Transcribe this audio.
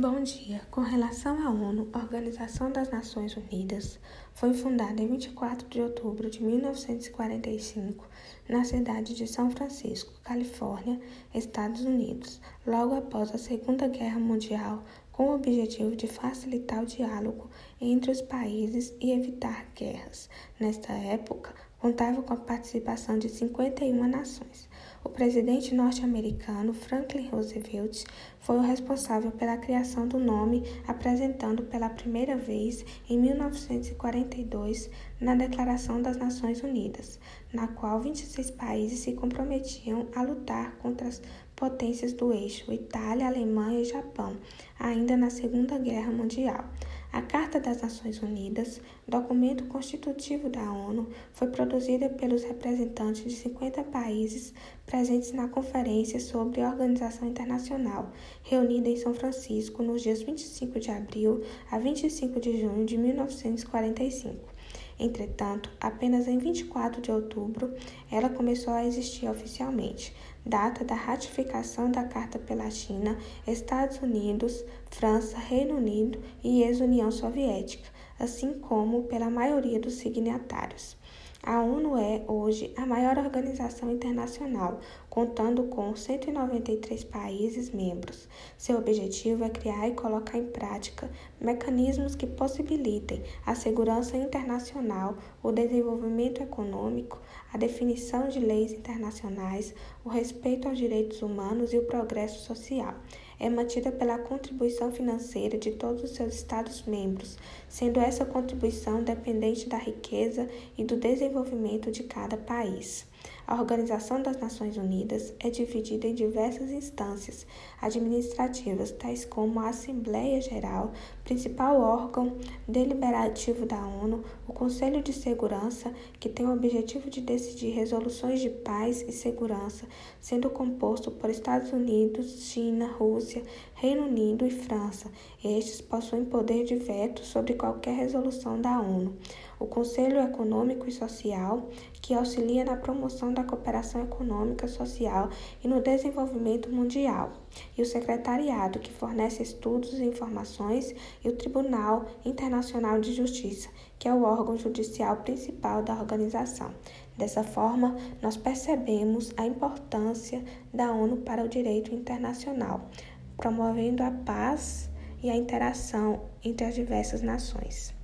Bom dia. Com relação à ONU, Organização das Nações Unidas foi fundada em 24 de outubro de 1945 na cidade de São Francisco, Califórnia, Estados Unidos, logo após a Segunda Guerra Mundial, com o objetivo de facilitar o diálogo entre os países e evitar guerras. Nesta época, contava com a participação de 51 nações. O presidente norte-americano Franklin Roosevelt foi o responsável pela criação do nome, apresentando pela primeira vez em 1942 na Declaração das Nações Unidas, na qual 26 países se comprometiam a lutar contra as potências do eixo Itália, Alemanha e Japão, ainda na Segunda Guerra Mundial. A Carta das Nações Unidas, documento constitutivo da ONU, foi produzida pelos representantes de 50 países presentes na Conferência sobre a Organização Internacional, reunida em São Francisco nos dias 25 de abril a 25 de junho de 1945. Entretanto, apenas em 24 de outubro ela começou a existir oficialmente, data da ratificação da Carta pela China, Estados Unidos, França, Reino Unido e ex-União Soviética, assim como pela maioria dos signatários. A ONU é, hoje, a maior organização internacional, contando com 193 países membros. Seu objetivo é criar e colocar em prática mecanismos que possibilitem a segurança internacional, o desenvolvimento econômico, a definição de leis internacionais, o respeito aos direitos humanos e o progresso social é mantida pela contribuição financeira de todos os seus Estados-membros, sendo essa contribuição dependente da riqueza e do desenvolvimento de cada país. A Organização das Nações Unidas é dividida em diversas instâncias administrativas, tais como a Assembleia Geral, principal órgão deliberativo da ONU, o Conselho de Segurança, que tem o objetivo de decidir resoluções de paz e segurança, sendo composto por Estados Unidos, China, Rússia, Reino Unido e França. Estes possuem poder de veto sobre qualquer resolução da ONU. O Conselho Econômico e Social, que auxilia na promoção da cooperação econômica, social e no desenvolvimento mundial, e o Secretariado, que fornece estudos e informações, e o Tribunal Internacional de Justiça, que é o órgão judicial principal da organização. Dessa forma, nós percebemos a importância da ONU para o direito internacional, promovendo a paz e a interação entre as diversas nações.